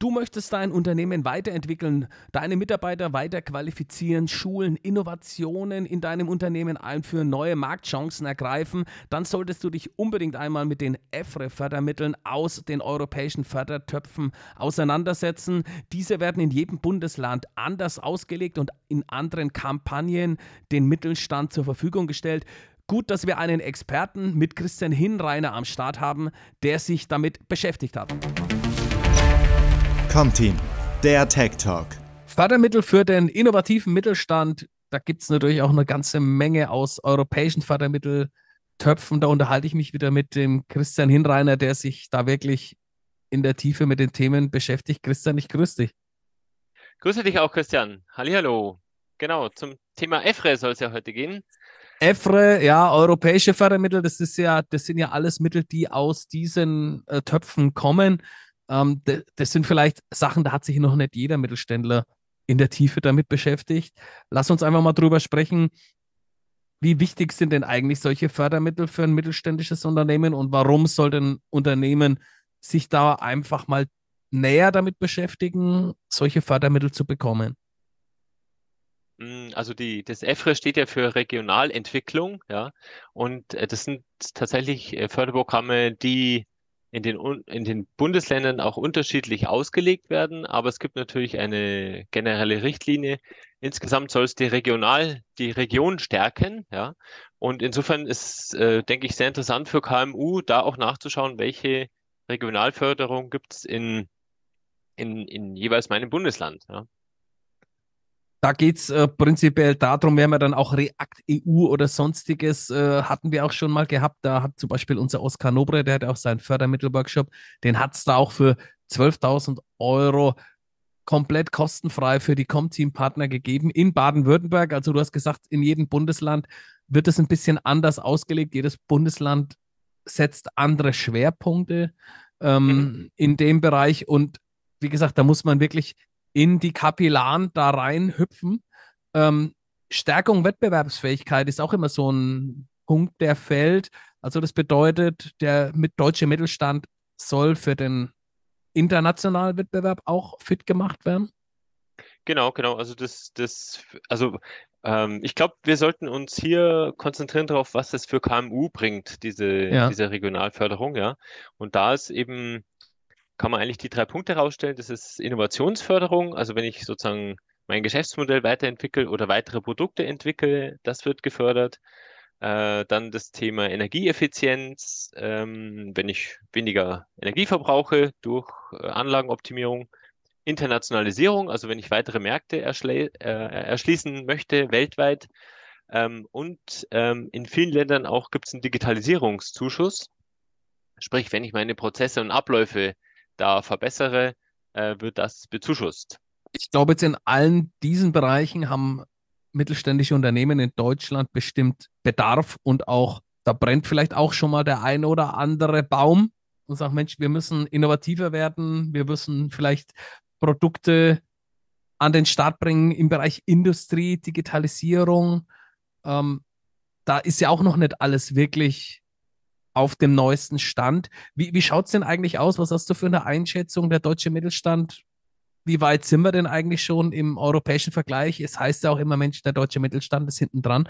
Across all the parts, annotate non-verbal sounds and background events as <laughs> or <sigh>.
Du möchtest dein Unternehmen weiterentwickeln, deine Mitarbeiter weiter qualifizieren, schulen, Innovationen in deinem Unternehmen einführen, neue Marktchancen ergreifen, dann solltest du dich unbedingt einmal mit den EFRE-Fördermitteln aus den europäischen Fördertöpfen auseinandersetzen. Diese werden in jedem Bundesland anders ausgelegt und in anderen Kampagnen den Mittelstand zur Verfügung gestellt. Gut, dass wir einen Experten mit Christian Hinreiner am Start haben, der sich damit beschäftigt hat. Comteam, der Tech Talk. Fördermittel für den innovativen Mittelstand. Da gibt es natürlich auch eine ganze Menge aus europäischen Fördermitteltöpfen. Da unterhalte ich mich wieder mit dem Christian Hinreiner, der sich da wirklich in der Tiefe mit den Themen beschäftigt. Christian, ich grüße dich. Grüße dich auch, Christian. Hallihallo. Genau, zum Thema EFRE soll es ja heute gehen. EFRE, ja, europäische Fördermittel, das ist ja, das sind ja alles Mittel, die aus diesen äh, Töpfen kommen. Ähm, das sind vielleicht Sachen, da hat sich noch nicht jeder Mittelständler in der Tiefe damit beschäftigt. Lass uns einfach mal drüber sprechen. Wie wichtig sind denn eigentlich solche Fördermittel für ein mittelständisches Unternehmen und warum soll ein Unternehmen sich da einfach mal näher damit beschäftigen, solche Fördermittel zu bekommen? Hm, also die, das EFRE steht ja für Regionalentwicklung, ja, und äh, das sind tatsächlich äh, Förderprogramme, die in den, in den Bundesländern auch unterschiedlich ausgelegt werden, aber es gibt natürlich eine generelle Richtlinie. Insgesamt soll es die regional, die Region stärken, ja. Und insofern ist, äh, denke ich, sehr interessant für KMU, da auch nachzuschauen, welche Regionalförderung gibt es in, in, in jeweils meinem Bundesland, ja. Da geht es äh, prinzipiell darum, wenn wir dann auch React EU oder sonstiges äh, hatten wir auch schon mal gehabt. Da hat zum Beispiel unser Oskar Nobre, der hat auch seinen Fördermittelworkshop, den hat es da auch für 12.000 Euro komplett kostenfrei für die Comteam-Partner gegeben in Baden-Württemberg. Also du hast gesagt, in jedem Bundesland wird es ein bisschen anders ausgelegt. Jedes Bundesland setzt andere Schwerpunkte ähm, mhm. in dem Bereich. Und wie gesagt, da muss man wirklich in die Kapillaren da reinhüpfen. Ähm, Stärkung Wettbewerbsfähigkeit ist auch immer so ein Punkt, der fällt. Also das bedeutet, der mit deutsche Mittelstand soll für den internationalen Wettbewerb auch fit gemacht werden. Genau, genau. Also das, das, also ähm, ich glaube, wir sollten uns hier konzentrieren darauf, was es für KMU bringt, diese, ja. diese Regionalförderung, ja. Und da ist eben kann man eigentlich die drei Punkte herausstellen. Das ist Innovationsförderung, also wenn ich sozusagen mein Geschäftsmodell weiterentwickle oder weitere Produkte entwickle, das wird gefördert. Äh, dann das Thema Energieeffizienz, ähm, wenn ich weniger Energie verbrauche durch äh, Anlagenoptimierung. Internationalisierung, also wenn ich weitere Märkte äh, erschließen möchte weltweit. Ähm, und ähm, in vielen Ländern auch gibt es einen Digitalisierungszuschuss. Sprich, wenn ich meine Prozesse und Abläufe da verbessere, äh, wird das bezuschusst. Ich glaube, jetzt in allen diesen Bereichen haben mittelständische Unternehmen in Deutschland bestimmt Bedarf und auch, da brennt vielleicht auch schon mal der ein oder andere Baum und sagt, Mensch, wir müssen innovativer werden, wir müssen vielleicht Produkte an den Start bringen im Bereich Industrie, Digitalisierung. Ähm, da ist ja auch noch nicht alles wirklich auf dem neuesten Stand. Wie, wie schaut es denn eigentlich aus? Was hast du für eine Einschätzung der deutsche Mittelstand? Wie weit sind wir denn eigentlich schon im europäischen Vergleich? Es heißt ja auch immer, Mensch, der deutsche Mittelstand ist hinten dran.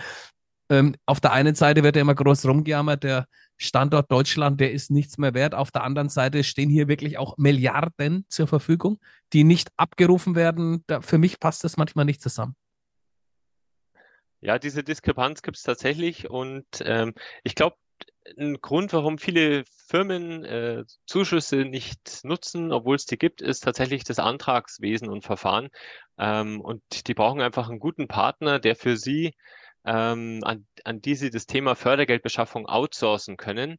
Ähm, auf der einen Seite wird ja immer groß rumgejammert, der Standort Deutschland, der ist nichts mehr wert. Auf der anderen Seite stehen hier wirklich auch Milliarden zur Verfügung, die nicht abgerufen werden. Da, für mich passt das manchmal nicht zusammen. Ja, diese Diskrepanz gibt es tatsächlich und ähm, ich glaube, ein Grund, warum viele Firmen äh, Zuschüsse nicht nutzen, obwohl es die gibt, ist tatsächlich das Antragswesen und Verfahren. Ähm, und die brauchen einfach einen guten Partner, der für sie, ähm, an, an die sie das Thema Fördergeldbeschaffung outsourcen können.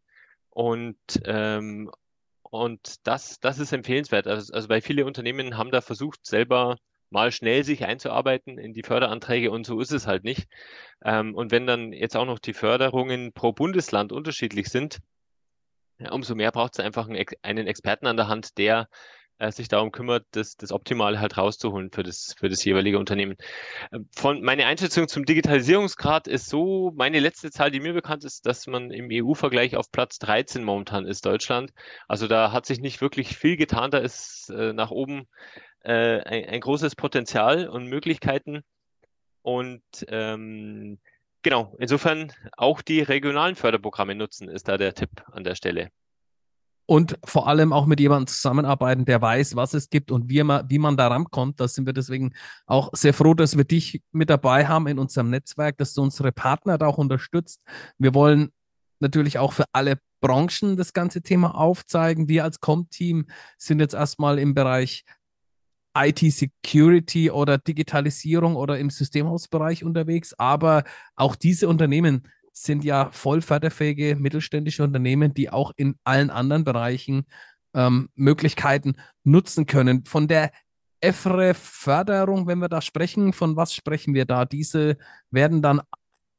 Und, ähm, und das, das ist empfehlenswert. Also, also weil viele Unternehmen haben da versucht, selber mal schnell sich einzuarbeiten in die Förderanträge und so ist es halt nicht. Ähm, und wenn dann jetzt auch noch die Förderungen pro Bundesland unterschiedlich sind, umso mehr braucht es einfach einen, einen, Experten an der Hand, der äh, sich darum kümmert, das, das Optimale halt rauszuholen für das, für das jeweilige Unternehmen. Ähm, von, meine Einschätzung zum Digitalisierungsgrad ist so, meine letzte Zahl, die mir bekannt ist, dass man im EU-Vergleich auf Platz 13 momentan ist, Deutschland. Also da hat sich nicht wirklich viel getan, da ist äh, nach oben äh, ein, ein, großes Potenzial und Möglichkeiten. Und ähm, genau, insofern auch die regionalen Förderprogramme nutzen, ist da der Tipp an der Stelle und vor allem auch mit jemandem zusammenarbeiten, der weiß, was es gibt und wie man, wie man da rankommt. Da sind wir deswegen auch sehr froh, dass wir dich mit dabei haben in unserem Netzwerk, dass du unsere Partner da auch unterstützt. Wir wollen natürlich auch für alle Branchen das ganze Thema aufzeigen. Wir als Com-Team sind jetzt erstmal im Bereich IT-Security oder Digitalisierung oder im Systemhausbereich unterwegs, aber auch diese Unternehmen sind ja voll förderfähige mittelständische Unternehmen, die auch in allen anderen Bereichen ähm, Möglichkeiten nutzen können. Von der EFRE-Förderung, wenn wir da sprechen, von was sprechen wir da? Diese werden dann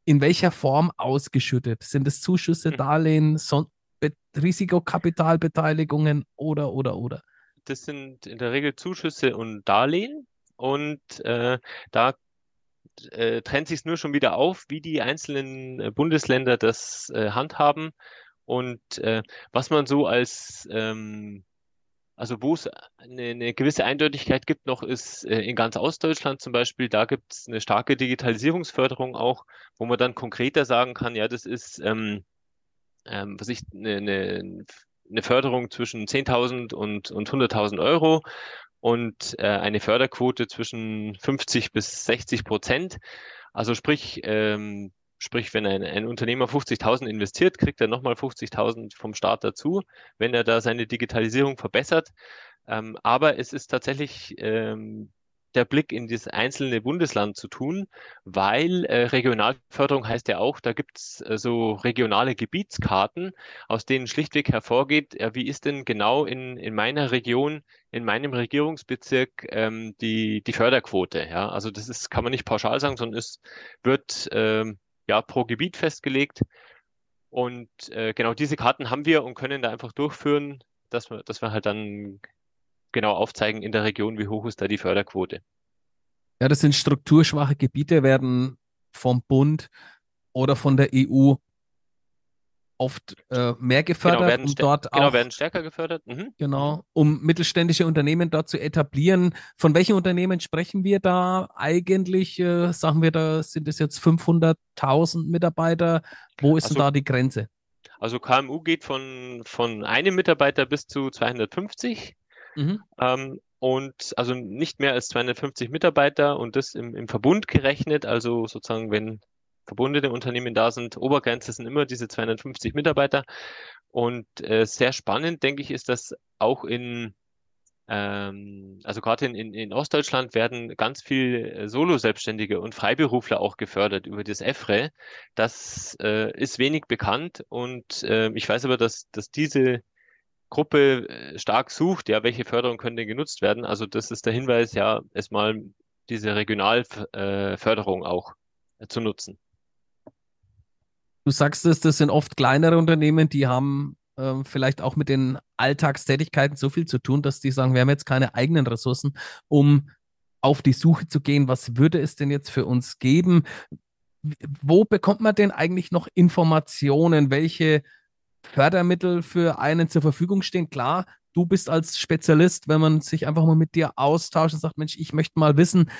in welcher Form ausgeschüttet? Sind es Zuschüsse, hm. Darlehen, Son Risikokapitalbeteiligungen oder, oder, oder? Das sind in der Regel Zuschüsse und Darlehen. Und äh, da äh, trennt sich nur schon wieder auf, wie die einzelnen äh, Bundesländer das äh, handhaben und äh, was man so als ähm, also wo es eine, eine, gewisse Eindeutigkeit gibt noch, ist äh, in ganz Ostdeutschland zum Beispiel, da gibt es eine starke Digitalisierungsförderung auch, wo man dann konkreter sagen kann, ja, das ist, ähm, ähm, was ich, eine, eine, eine Förderung zwischen 10.000 und, und 100.000 Euro und äh, eine Förderquote zwischen 50 bis 60 Prozent. Also sprich, ähm, sprich, wenn ein, ein Unternehmer 50.000 investiert, kriegt er nochmal 50.000 vom Staat dazu, wenn er da seine Digitalisierung verbessert. Ähm, aber es ist tatsächlich ähm, der Blick in das einzelne Bundesland zu tun, weil äh, Regionalförderung heißt ja auch, da gibt es äh, so regionale Gebietskarten, aus denen schlichtweg hervorgeht, ja, wie ist denn genau in, in meiner Region, in meinem Regierungsbezirk ähm, die, die Förderquote. Ja? Also das ist, kann man nicht pauschal sagen, sondern es wird ähm, ja pro Gebiet festgelegt. Und äh, genau diese Karten haben wir und können da einfach durchführen, dass wir, dass wir halt dann genau aufzeigen in der Region, wie hoch ist da die Förderquote. Ja, das sind strukturschwache Gebiete, werden vom Bund oder von der EU oft äh, mehr gefördert, genau, um dort genau, werden stärker gefördert. Mhm. Genau, um mittelständische Unternehmen dort zu etablieren. Von welchen Unternehmen sprechen wir da eigentlich? Äh, sagen wir, da sind es jetzt 500.000 Mitarbeiter. Wo ist also, denn da die Grenze? Also KMU geht von, von einem Mitarbeiter bis zu 250. Mhm. Ähm, und also nicht mehr als 250 Mitarbeiter und das im, im Verbund gerechnet, also sozusagen, wenn verbundene Unternehmen da sind, Obergrenze sind immer diese 250 Mitarbeiter. Und äh, sehr spannend, denke ich, ist, dass auch in, ähm, also gerade in, in, in Ostdeutschland werden ganz viel äh, Solo-Selbstständige und Freiberufler auch gefördert über das EFRE. Das äh, ist wenig bekannt und äh, ich weiß aber, dass, dass diese Gruppe äh, stark sucht, ja, welche Förderung könnte genutzt werden. Also das ist der Hinweis, ja, erstmal diese Regionalförderung auch äh, zu nutzen. Du sagst es, das sind oft kleinere Unternehmen, die haben äh, vielleicht auch mit den Alltagstätigkeiten so viel zu tun, dass die sagen, wir haben jetzt keine eigenen Ressourcen, um auf die Suche zu gehen, was würde es denn jetzt für uns geben? Wo bekommt man denn eigentlich noch Informationen? Welche Fördermittel für einen zur Verfügung stehen. Klar, du bist als Spezialist, wenn man sich einfach mal mit dir austauscht und sagt, Mensch, ich möchte mal wissen,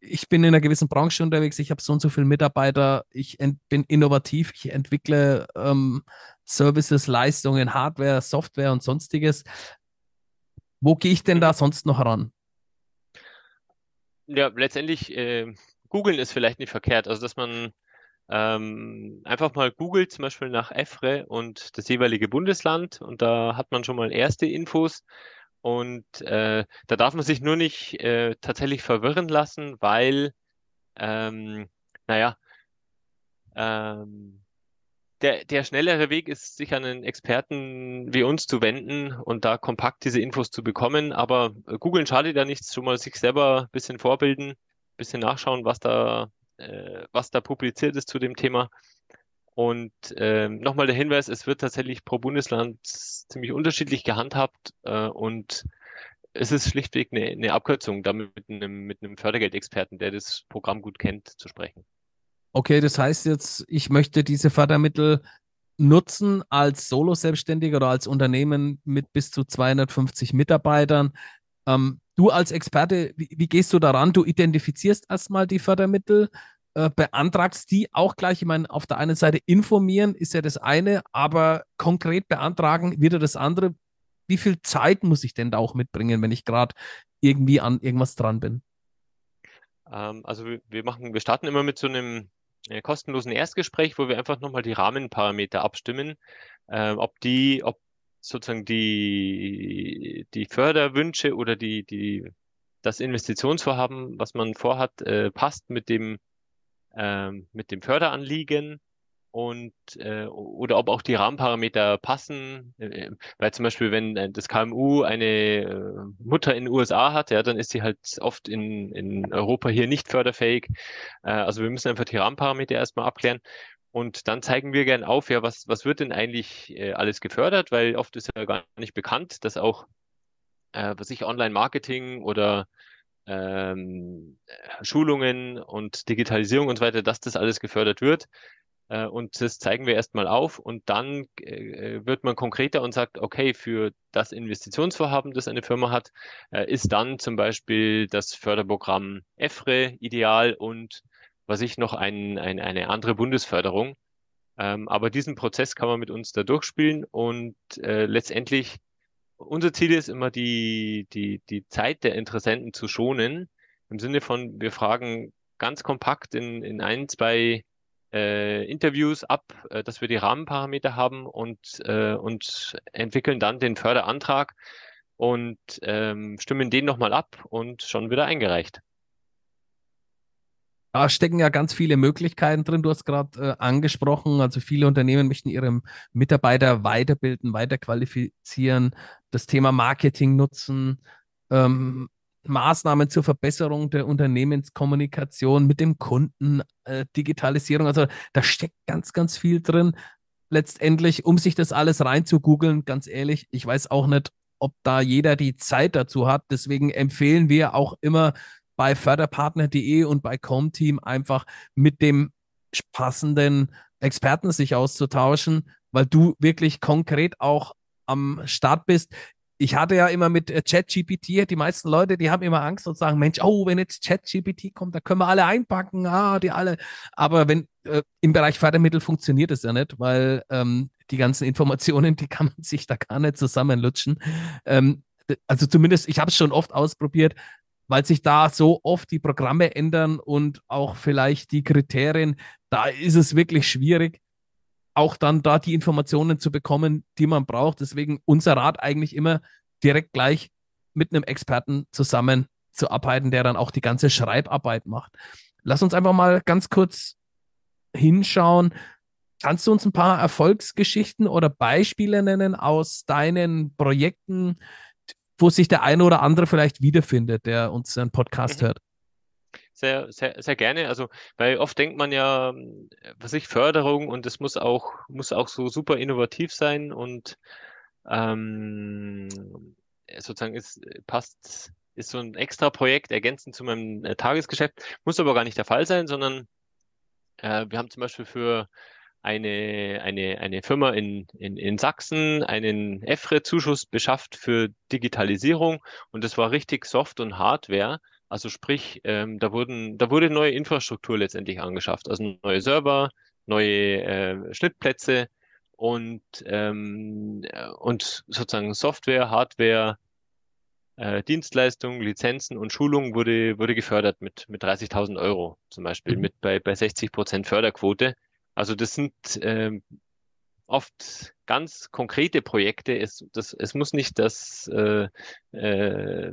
ich bin in einer gewissen Branche unterwegs, ich habe so und so viele Mitarbeiter, ich bin innovativ, ich entwickle ähm, Services, Leistungen, Hardware, Software und sonstiges. Wo gehe ich denn da sonst noch ran? Ja, letztendlich, äh, googeln ist vielleicht nicht verkehrt. Also, dass man ähm, einfach mal googelt, zum Beispiel nach EFRE und das jeweilige Bundesland und da hat man schon mal erste Infos. Und äh, da darf man sich nur nicht äh, tatsächlich verwirren lassen, weil, ähm, naja, ähm, der, der schnellere Weg ist, sich an einen Experten wie uns zu wenden und da kompakt diese Infos zu bekommen. Aber äh, googeln schadet ja nichts, schon mal sich selber ein bisschen vorbilden, ein bisschen nachschauen, was da äh, was da publiziert ist zu dem Thema. Und äh, nochmal der Hinweis, es wird tatsächlich pro Bundesland ziemlich unterschiedlich gehandhabt äh, und es ist schlichtweg eine, eine Abkürzung, damit mit einem, mit einem Fördergeldexperten, der das Programm gut kennt, zu sprechen. Okay, das heißt jetzt, ich möchte diese Fördermittel nutzen als Solo-Selbstständiger oder als Unternehmen mit bis zu 250 Mitarbeitern. Ähm, du als Experte, wie, wie, gehst du daran? Du identifizierst erstmal die Fördermittel, äh, beantragst die auch gleich. Ich meine, auf der einen Seite informieren ist ja das eine, aber konkret beantragen wieder das andere. Wie viel Zeit muss ich denn da auch mitbringen, wenn ich gerade irgendwie an irgendwas dran bin? Ähm, also wir, machen, wir starten immer mit so einem äh, kostenlosen Erstgespräch, wo wir einfach nochmal die Rahmenparameter abstimmen, äh, ob die, ob sozusagen die, die Förderwünsche oder die, die, das Investitionsvorhaben, was man vorhat, äh, passt mit dem, ähm, mit dem Förderanliegen und äh, oder ob auch die Rahmenparameter passen, äh, weil zum Beispiel wenn äh, das KMU eine äh, Mutter in den USA hat, ja, dann ist sie halt oft in, in Europa hier nicht förderfähig. Äh, also wir müssen einfach die Rahmenparameter erstmal abklären. Und dann zeigen wir gern auf, ja, was, was wird denn eigentlich äh, alles gefördert, weil oft ist ja gar nicht bekannt, dass auch, äh, was ich Online-Marketing oder ähm, Schulungen und Digitalisierung und so weiter, dass das alles gefördert wird. Äh, und das zeigen wir erstmal auf und dann äh, wird man konkreter und sagt, okay, für das Investitionsvorhaben, das eine Firma hat, äh, ist dann zum Beispiel das Förderprogramm EFRE ideal und was ich noch ein, ein, eine andere Bundesförderung. Ähm, aber diesen Prozess kann man mit uns da durchspielen und äh, letztendlich unser Ziel ist immer die, die, die Zeit der Interessenten zu schonen. Im Sinne von, wir fragen ganz kompakt in, in ein, zwei äh, Interviews ab, äh, dass wir die Rahmenparameter haben und, äh, und entwickeln dann den Förderantrag und ähm, stimmen den nochmal ab und schon wieder eingereicht. Da stecken ja ganz viele Möglichkeiten drin. Du hast gerade äh, angesprochen, also viele Unternehmen möchten ihre Mitarbeiter weiterbilden, weiterqualifizieren, das Thema Marketing nutzen. Ähm, Maßnahmen zur Verbesserung der Unternehmenskommunikation mit dem Kunden, äh, Digitalisierung. Also da steckt ganz, ganz viel drin. Letztendlich, um sich das alles rein zu googeln, ganz ehrlich, ich weiß auch nicht, ob da jeder die Zeit dazu hat. Deswegen empfehlen wir auch immer bei förderpartner.de und bei Comteam einfach mit dem passenden Experten sich auszutauschen, weil du wirklich konkret auch am Start bist ich hatte ja immer mit äh, ChatGPT, die meisten Leute, die haben immer Angst und sagen, Mensch, oh, wenn jetzt ChatGPT kommt, da können wir alle einpacken, ah, die alle. Aber wenn äh, im Bereich Fördermittel funktioniert es ja nicht, weil ähm, die ganzen Informationen, die kann man <laughs> sich da gar nicht zusammenlutschen. Ähm, also zumindest, ich habe es schon oft ausprobiert, weil sich da so oft die Programme ändern und auch vielleicht die Kriterien, da ist es wirklich schwierig auch dann da die Informationen zu bekommen, die man braucht. Deswegen unser Rat eigentlich immer direkt gleich mit einem Experten zusammen zu arbeiten, der dann auch die ganze Schreibarbeit macht. Lass uns einfach mal ganz kurz hinschauen. Kannst du uns ein paar Erfolgsgeschichten oder Beispiele nennen aus deinen Projekten, wo sich der eine oder andere vielleicht wiederfindet, der uns einen Podcast mhm. hört? sehr, sehr, sehr gerne. Also, weil oft denkt man ja, was ich Förderung und es muss auch, muss auch so super innovativ sein und ähm, sozusagen ist, passt, ist so ein extra Projekt ergänzend zu meinem äh, Tagesgeschäft. Muss aber gar nicht der Fall sein, sondern äh, wir haben zum Beispiel für eine, eine, eine Firma in, in, in Sachsen einen EFRE-Zuschuss beschafft für Digitalisierung und das war richtig Soft- und Hardware. Also sprich, ähm, da wurden, da wurde neue Infrastruktur letztendlich angeschafft, also neue Server, neue äh, Schnittplätze und, ähm, und sozusagen Software, Hardware, äh, Dienstleistungen, Lizenzen und Schulungen wurde, wurde gefördert mit, mit 30.000 Euro zum Beispiel, mhm. mit bei, bei 60 Prozent Förderquote. Also das sind ähm, oft ganz konkrete Projekte. Es, das, es muss nicht das äh, äh,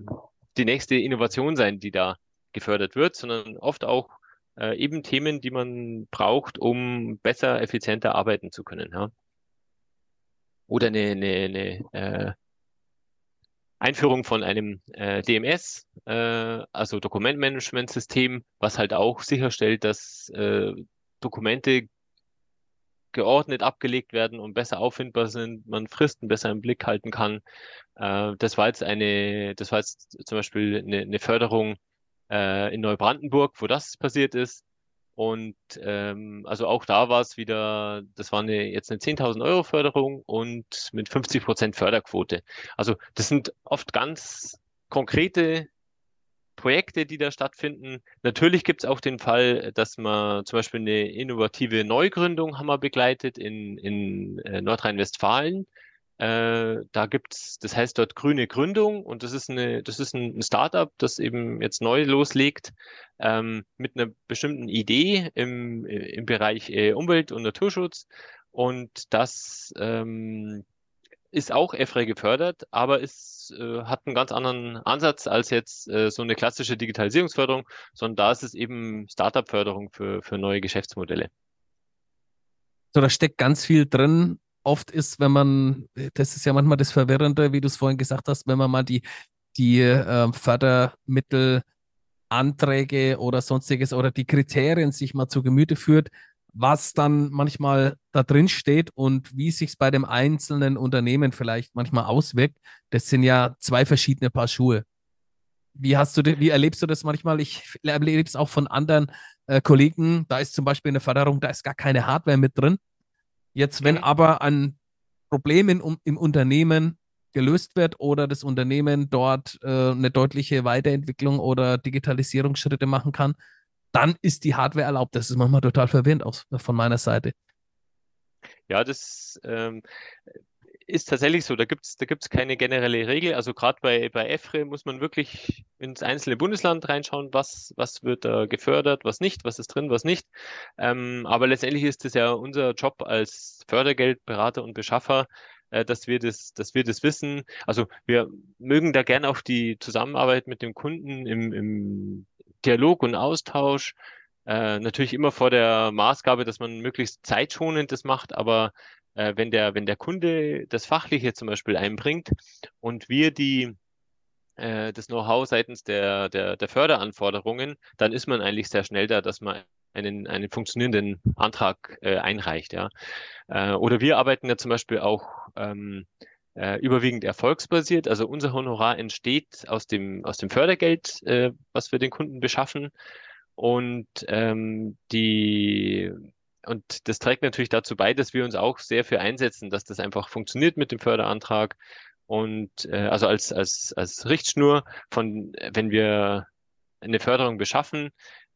die nächste Innovation sein, die da gefördert wird, sondern oft auch äh, eben Themen, die man braucht, um besser, effizienter arbeiten zu können. Ja? Oder eine, eine, eine äh, Einführung von einem äh, DMS, äh, also Dokumentmanagementsystem, system was halt auch sicherstellt, dass äh, Dokumente geordnet abgelegt werden und besser auffindbar sind, man Fristen besser im Blick halten kann. Äh, das war jetzt eine, das war jetzt zum Beispiel eine, eine Förderung äh, in Neubrandenburg, wo das passiert ist. Und ähm, also auch da war es wieder, das war eine, jetzt eine 10.000 Euro Förderung und mit 50 Prozent Förderquote. Also das sind oft ganz konkrete Projekte, die da stattfinden. Natürlich gibt es auch den Fall, dass man zum Beispiel eine innovative Neugründung haben wir begleitet in, in äh, Nordrhein-Westfalen. Äh, da gibt's, das heißt dort grüne Gründung und das ist eine, das ist ein, Startup, das eben jetzt neu loslegt ähm, mit einer bestimmten Idee im, im Bereich äh, Umwelt- und Naturschutz und das ähm, ist auch EFRE gefördert, aber es äh, hat einen ganz anderen Ansatz als jetzt äh, so eine klassische Digitalisierungsförderung, sondern da ist es eben Startup-Förderung für, für neue Geschäftsmodelle. So, da steckt ganz viel drin. Oft ist, wenn man, das ist ja manchmal das Verwirrende, wie du es vorhin gesagt hast, wenn man mal die, die äh, Fördermittelanträge oder sonstiges oder die Kriterien sich mal zu Gemüte führt, was dann manchmal da drin steht und wie sich es bei dem einzelnen Unternehmen vielleicht manchmal auswirkt, das sind ja zwei verschiedene Paar Schuhe. Wie hast du, wie erlebst du das manchmal? Ich erlebe es auch von anderen äh, Kollegen. Da ist zum Beispiel eine Förderung, da ist gar keine Hardware mit drin. Jetzt, wenn mhm. aber ein Problem in, um, im Unternehmen gelöst wird oder das Unternehmen dort äh, eine deutliche Weiterentwicklung oder Digitalisierungsschritte machen kann, dann ist die Hardware erlaubt. Das ist manchmal total verwirrend aus, von meiner Seite. Ja, das ähm, ist tatsächlich so. Da gibt es da gibt's keine generelle Regel. Also gerade bei, bei EFRE muss man wirklich ins einzelne Bundesland reinschauen, was, was wird da gefördert, was nicht, was ist drin, was nicht. Ähm, aber letztendlich ist es ja unser Job als Fördergeldberater und Beschaffer, äh, dass wir das, dass wir das wissen. Also wir mögen da gerne auch die Zusammenarbeit mit dem Kunden im, im Dialog und Austausch. Äh, natürlich immer vor der Maßgabe, dass man möglichst zeitschonend das macht, aber äh, wenn der, wenn der Kunde das Fachliche zum Beispiel einbringt und wir die äh, das Know-how seitens der, der, der Förderanforderungen, dann ist man eigentlich sehr schnell da, dass man einen, einen funktionierenden Antrag äh, einreicht. Ja. Äh, oder wir arbeiten ja zum Beispiel auch ähm, äh, überwiegend erfolgsbasiert. Also unser Honorar entsteht aus dem, aus dem Fördergeld, äh, was wir den Kunden beschaffen. Und ähm, die und das trägt natürlich dazu bei, dass wir uns auch sehr für einsetzen, dass das einfach funktioniert mit dem Förderantrag. Und äh, also als, als, als Richtschnur von, wenn wir eine Förderung beschaffen,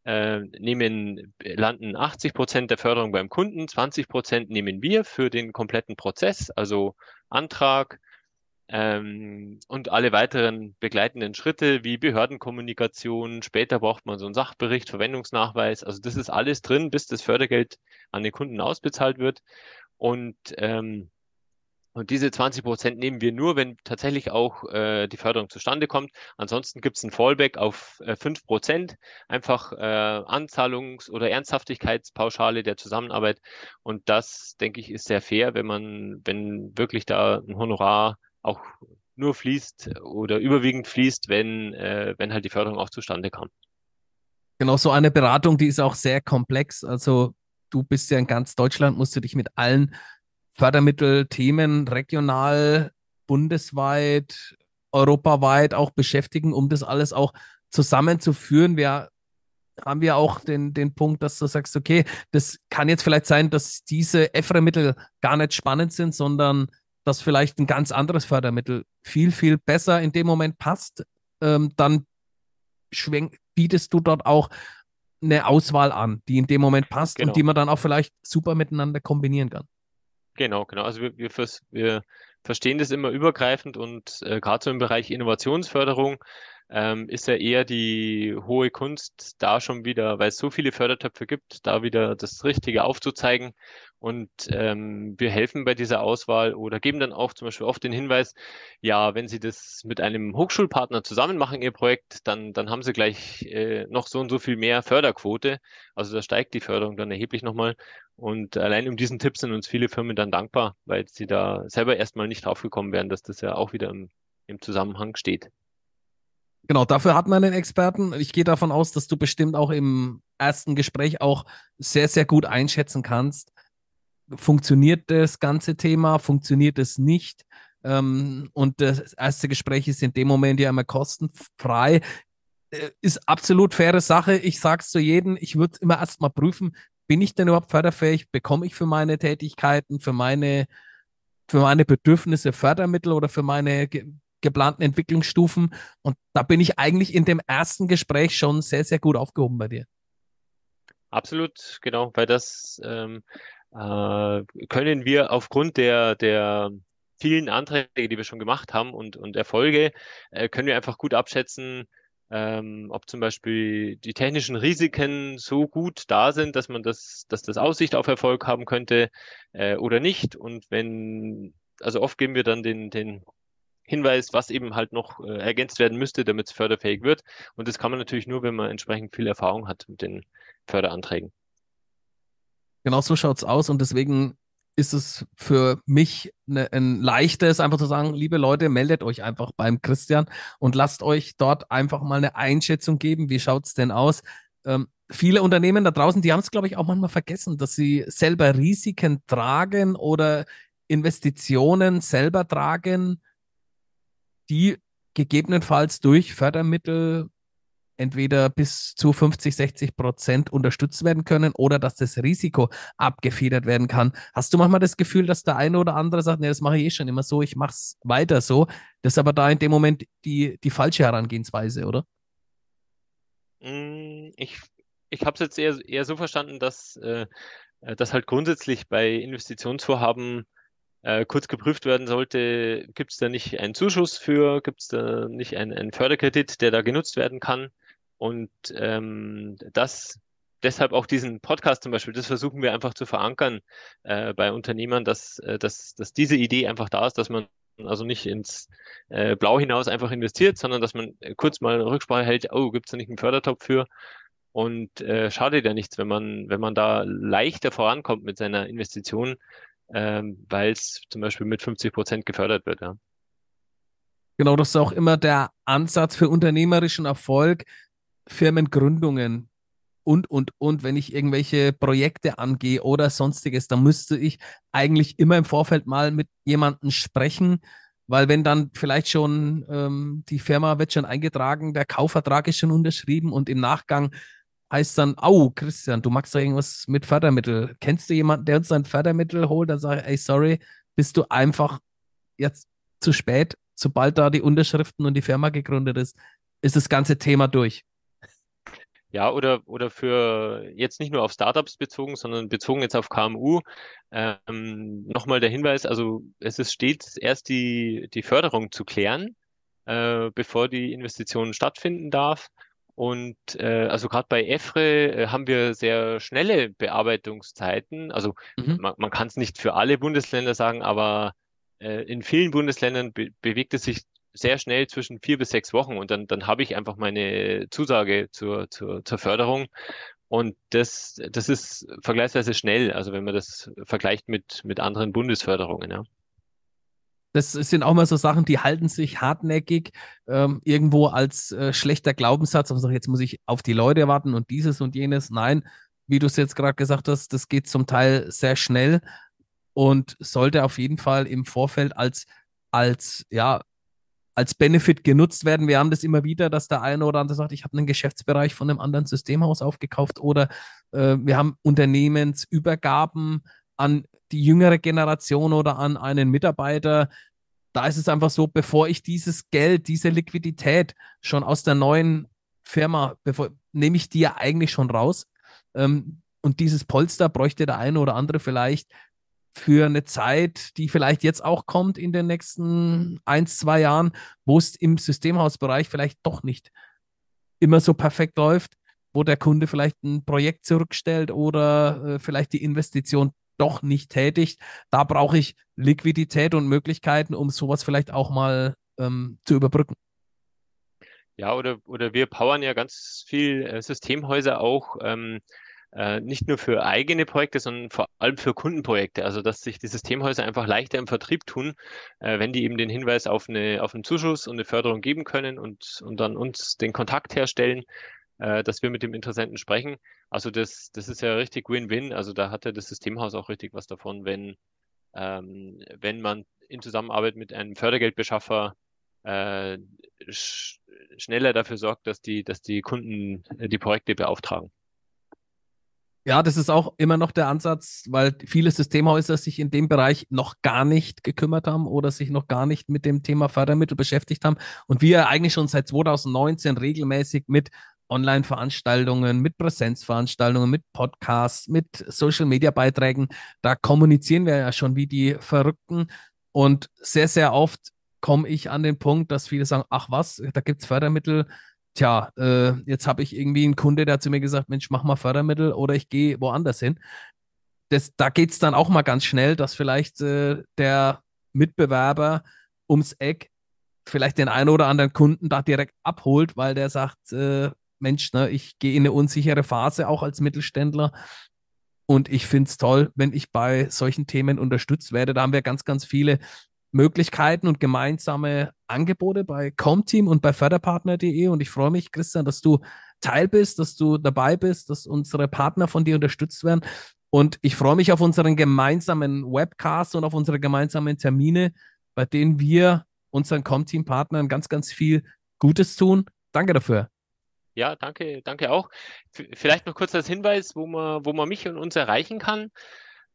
äh, nehmen, landen 80 Prozent der Förderung beim Kunden, 20 Prozent nehmen wir für den kompletten Prozess, also Antrag ähm, und alle weiteren begleitenden Schritte wie Behördenkommunikation. Später braucht man so einen Sachbericht, Verwendungsnachweis. Also das ist alles drin, bis das Fördergeld an den Kunden ausbezahlt wird. Und ähm, und diese 20 Prozent nehmen wir nur, wenn tatsächlich auch äh, die Förderung zustande kommt. Ansonsten gibt es ein Fallback auf äh, 5 Prozent, einfach äh, Anzahlungs- oder Ernsthaftigkeitspauschale der Zusammenarbeit. Und das, denke ich, ist sehr fair, wenn man, wenn wirklich da ein Honorar auch nur fließt oder überwiegend fließt, wenn, äh, wenn halt die Förderung auch zustande kam. Genau, so eine Beratung, die ist auch sehr komplex. Also du bist ja in ganz Deutschland, musst du dich mit allen Fördermittelthemen regional, bundesweit, europaweit auch beschäftigen, um das alles auch zusammenzuführen. Wir haben wir auch den, den Punkt, dass du sagst, okay, das kann jetzt vielleicht sein, dass diese EFRE-Mittel gar nicht spannend sind, sondern dass vielleicht ein ganz anderes Fördermittel viel, viel besser in dem Moment passt. Ähm, dann schwenk, bietest du dort auch eine Auswahl an, die in dem Moment passt genau. und die man dann auch vielleicht super miteinander kombinieren kann. Genau, genau. Also wir, wir, wir verstehen das immer übergreifend und äh, gerade so im Bereich Innovationsförderung ähm, ist ja eher die hohe Kunst, da schon wieder, weil es so viele Fördertöpfe gibt, da wieder das Richtige aufzuzeigen. Und ähm, wir helfen bei dieser Auswahl oder geben dann auch zum Beispiel oft den Hinweis, ja, wenn Sie das mit einem Hochschulpartner zusammen machen, Ihr Projekt, dann, dann haben Sie gleich äh, noch so und so viel mehr Förderquote. Also da steigt die Förderung dann erheblich nochmal. Und allein um diesen Tipp sind uns viele Firmen dann dankbar, weil sie da selber erstmal nicht draufgekommen wären, dass das ja auch wieder im, im Zusammenhang steht. Genau, dafür hat man einen Experten. Ich gehe davon aus, dass du bestimmt auch im ersten Gespräch auch sehr, sehr gut einschätzen kannst, funktioniert das ganze Thema, funktioniert es nicht? Ähm, und das erste Gespräch ist in dem Moment ja immer kostenfrei. Äh, ist absolut faire Sache. Ich sage es zu jedem, ich würde es immer erstmal prüfen, bin ich denn überhaupt förderfähig? Bekomme ich für meine Tätigkeiten, für meine, für meine Bedürfnisse Fördermittel oder für meine geplanten Entwicklungsstufen? Und da bin ich eigentlich in dem ersten Gespräch schon sehr, sehr gut aufgehoben bei dir. Absolut, genau, weil das ähm, äh, können wir aufgrund der, der vielen Anträge, die wir schon gemacht haben und, und Erfolge, äh, können wir einfach gut abschätzen, ähm, ob zum Beispiel die technischen Risiken so gut da sind, dass man das, dass das Aussicht auf Erfolg haben könnte äh, oder nicht. Und wenn, also oft geben wir dann den, den Hinweis, was eben halt noch äh, ergänzt werden müsste, damit es förderfähig wird. Und das kann man natürlich nur, wenn man entsprechend viel Erfahrung hat mit den Förderanträgen. Genau so schaut es aus und deswegen ist es für mich eine, ein leichtes, einfach zu sagen, liebe Leute, meldet euch einfach beim Christian und lasst euch dort einfach mal eine Einschätzung geben. Wie schaut es denn aus? Ähm, viele Unternehmen da draußen, die haben es, glaube ich, auch manchmal vergessen, dass sie selber Risiken tragen oder Investitionen selber tragen, die gegebenenfalls durch Fördermittel entweder bis zu 50, 60 Prozent unterstützt werden können oder dass das Risiko abgefedert werden kann. Hast du manchmal das Gefühl, dass der eine oder andere sagt, nee, das mache ich eh schon immer so, ich mache es weiter so. Das ist aber da in dem Moment die, die falsche Herangehensweise, oder? Mm, ich, ich habe es jetzt eher, eher so verstanden, dass, äh, dass halt grundsätzlich bei Investitionsvorhaben äh, kurz geprüft werden sollte, gibt es da nicht einen Zuschuss für, gibt es da nicht einen, einen Förderkredit, der da genutzt werden kann? Und ähm, das deshalb auch diesen Podcast zum Beispiel, das versuchen wir einfach zu verankern äh, bei Unternehmern, dass, äh, dass, dass diese Idee einfach da ist, dass man also nicht ins äh, Blau hinaus einfach investiert, sondern dass man kurz mal eine Rücksprache hält, oh, gibt es da nicht einen Fördertopf für? Und äh, schadet ja nichts, wenn man, wenn man da leichter vorankommt mit seiner Investition, ähm, weil es zum Beispiel mit 50 Prozent gefördert wird. Ja. Genau, das ist auch immer der Ansatz für unternehmerischen Erfolg, Firmengründungen und, und, und, wenn ich irgendwelche Projekte angehe oder sonstiges, dann müsste ich eigentlich immer im Vorfeld mal mit jemandem sprechen, weil wenn dann vielleicht schon ähm, die Firma wird schon eingetragen, der Kaufvertrag ist schon unterschrieben und im Nachgang heißt dann, au, Christian, du magst doch irgendwas mit Fördermittel. Kennst du jemanden, der uns ein Fördermittel holt? Dann sage ich, ey, sorry, bist du einfach jetzt zu spät. Sobald da die Unterschriften und die Firma gegründet ist, ist das ganze Thema durch. Ja, oder, oder für jetzt nicht nur auf Startups bezogen, sondern bezogen jetzt auf KMU. Ähm, Nochmal der Hinweis, also es ist stets erst die, die Förderung zu klären, äh, bevor die Investition stattfinden darf. Und äh, also gerade bei EFRE äh, haben wir sehr schnelle Bearbeitungszeiten. Also mhm. man, man kann es nicht für alle Bundesländer sagen, aber äh, in vielen Bundesländern be bewegt es sich sehr schnell zwischen vier bis sechs Wochen und dann, dann habe ich einfach meine Zusage zur, zur, zur Förderung. Und das, das ist vergleichsweise schnell, also wenn man das vergleicht mit, mit anderen Bundesförderungen, ja. Das sind auch mal so Sachen, die halten sich hartnäckig ähm, irgendwo als äh, schlechter Glaubenssatz. Sagt, jetzt muss ich auf die Leute warten und dieses und jenes. Nein, wie du es jetzt gerade gesagt hast, das geht zum Teil sehr schnell und sollte auf jeden Fall im Vorfeld als, als ja, als Benefit genutzt werden. Wir haben das immer wieder, dass der eine oder andere sagt, ich habe einen Geschäftsbereich von einem anderen Systemhaus aufgekauft oder äh, wir haben Unternehmensübergaben an die jüngere Generation oder an einen Mitarbeiter. Da ist es einfach so, bevor ich dieses Geld, diese Liquidität schon aus der neuen Firma, bevor, nehme ich die ja eigentlich schon raus. Ähm, und dieses Polster bräuchte der eine oder andere vielleicht für eine Zeit, die vielleicht jetzt auch kommt in den nächsten ein, zwei Jahren, wo es im Systemhausbereich vielleicht doch nicht immer so perfekt läuft, wo der Kunde vielleicht ein Projekt zurückstellt oder äh, vielleicht die Investition doch nicht tätigt. Da brauche ich Liquidität und Möglichkeiten, um sowas vielleicht auch mal ähm, zu überbrücken. Ja, oder, oder wir powern ja ganz viel äh, Systemhäuser auch. Ähm, äh, nicht nur für eigene Projekte, sondern vor allem für Kundenprojekte. Also dass sich die Systemhäuser einfach leichter im Vertrieb tun, äh, wenn die eben den Hinweis auf, eine, auf einen Zuschuss und eine Förderung geben können und, und dann uns den Kontakt herstellen, äh, dass wir mit dem Interessenten sprechen. Also das, das ist ja richtig Win-Win. Also da hatte das Systemhaus auch richtig was davon, wenn, ähm, wenn man in Zusammenarbeit mit einem Fördergeldbeschaffer äh, sch schneller dafür sorgt, dass die, dass die Kunden äh, die Projekte beauftragen. Ja, das ist auch immer noch der Ansatz, weil viele Systemhäuser sich in dem Bereich noch gar nicht gekümmert haben oder sich noch gar nicht mit dem Thema Fördermittel beschäftigt haben. Und wir eigentlich schon seit 2019 regelmäßig mit Online-Veranstaltungen, mit Präsenzveranstaltungen, mit Podcasts, mit Social-Media-Beiträgen, da kommunizieren wir ja schon wie die Verrückten. Und sehr, sehr oft komme ich an den Punkt, dass viele sagen, ach was, da gibt es Fördermittel, tja, äh, jetzt habe ich irgendwie einen Kunde, der zu mir gesagt, Mensch, mach mal Fördermittel oder ich gehe woanders hin. Das, da geht es dann auch mal ganz schnell, dass vielleicht äh, der Mitbewerber ums Eck vielleicht den einen oder anderen Kunden da direkt abholt, weil der sagt, äh, Mensch, ne, ich gehe in eine unsichere Phase auch als Mittelständler. Und ich finde es toll, wenn ich bei solchen Themen unterstützt werde. Da haben wir ganz, ganz viele Möglichkeiten und gemeinsame Angebote bei Comteam und bei förderpartner.de. Und ich freue mich, Christian, dass du Teil bist, dass du dabei bist, dass unsere Partner von dir unterstützt werden. Und ich freue mich auf unseren gemeinsamen Webcast und auf unsere gemeinsamen Termine, bei denen wir unseren Comteam-Partnern ganz, ganz viel Gutes tun. Danke dafür. Ja, danke, danke auch. F vielleicht noch kurz als Hinweis, wo man, wo man mich und uns erreichen kann.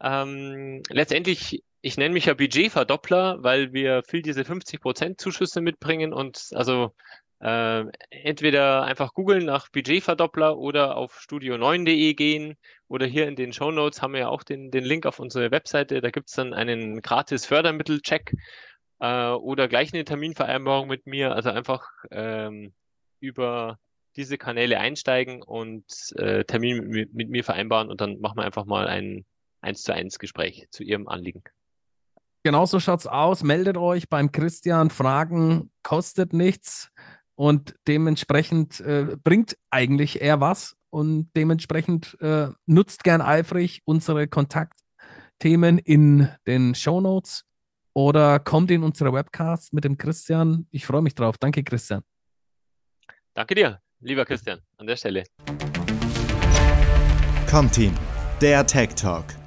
Ähm, letztendlich ich nenne mich ja Budgetverdoppler, weil wir viel diese 50% Zuschüsse mitbringen und also äh, entweder einfach googeln nach Budgetverdoppler oder auf studio9.de gehen oder hier in den Show Notes haben wir ja auch den, den Link auf unsere Webseite. Da gibt es dann einen gratis Fördermittelcheck äh, oder gleich eine Terminvereinbarung mit mir. Also einfach ähm, über diese Kanäle einsteigen und äh, Termin mit, mit mir vereinbaren und dann machen wir einfach mal ein 1 zu 1 Gespräch zu Ihrem Anliegen. Genau so schaut's aus. Meldet euch beim Christian. Fragen kostet nichts und dementsprechend äh, bringt eigentlich er was und dementsprechend äh, nutzt gern eifrig unsere Kontaktthemen in den Show Notes oder kommt in unsere Webcast mit dem Christian. Ich freue mich drauf. Danke, Christian. Danke dir, lieber Christian, an der Stelle. Comteam, der Tech Talk.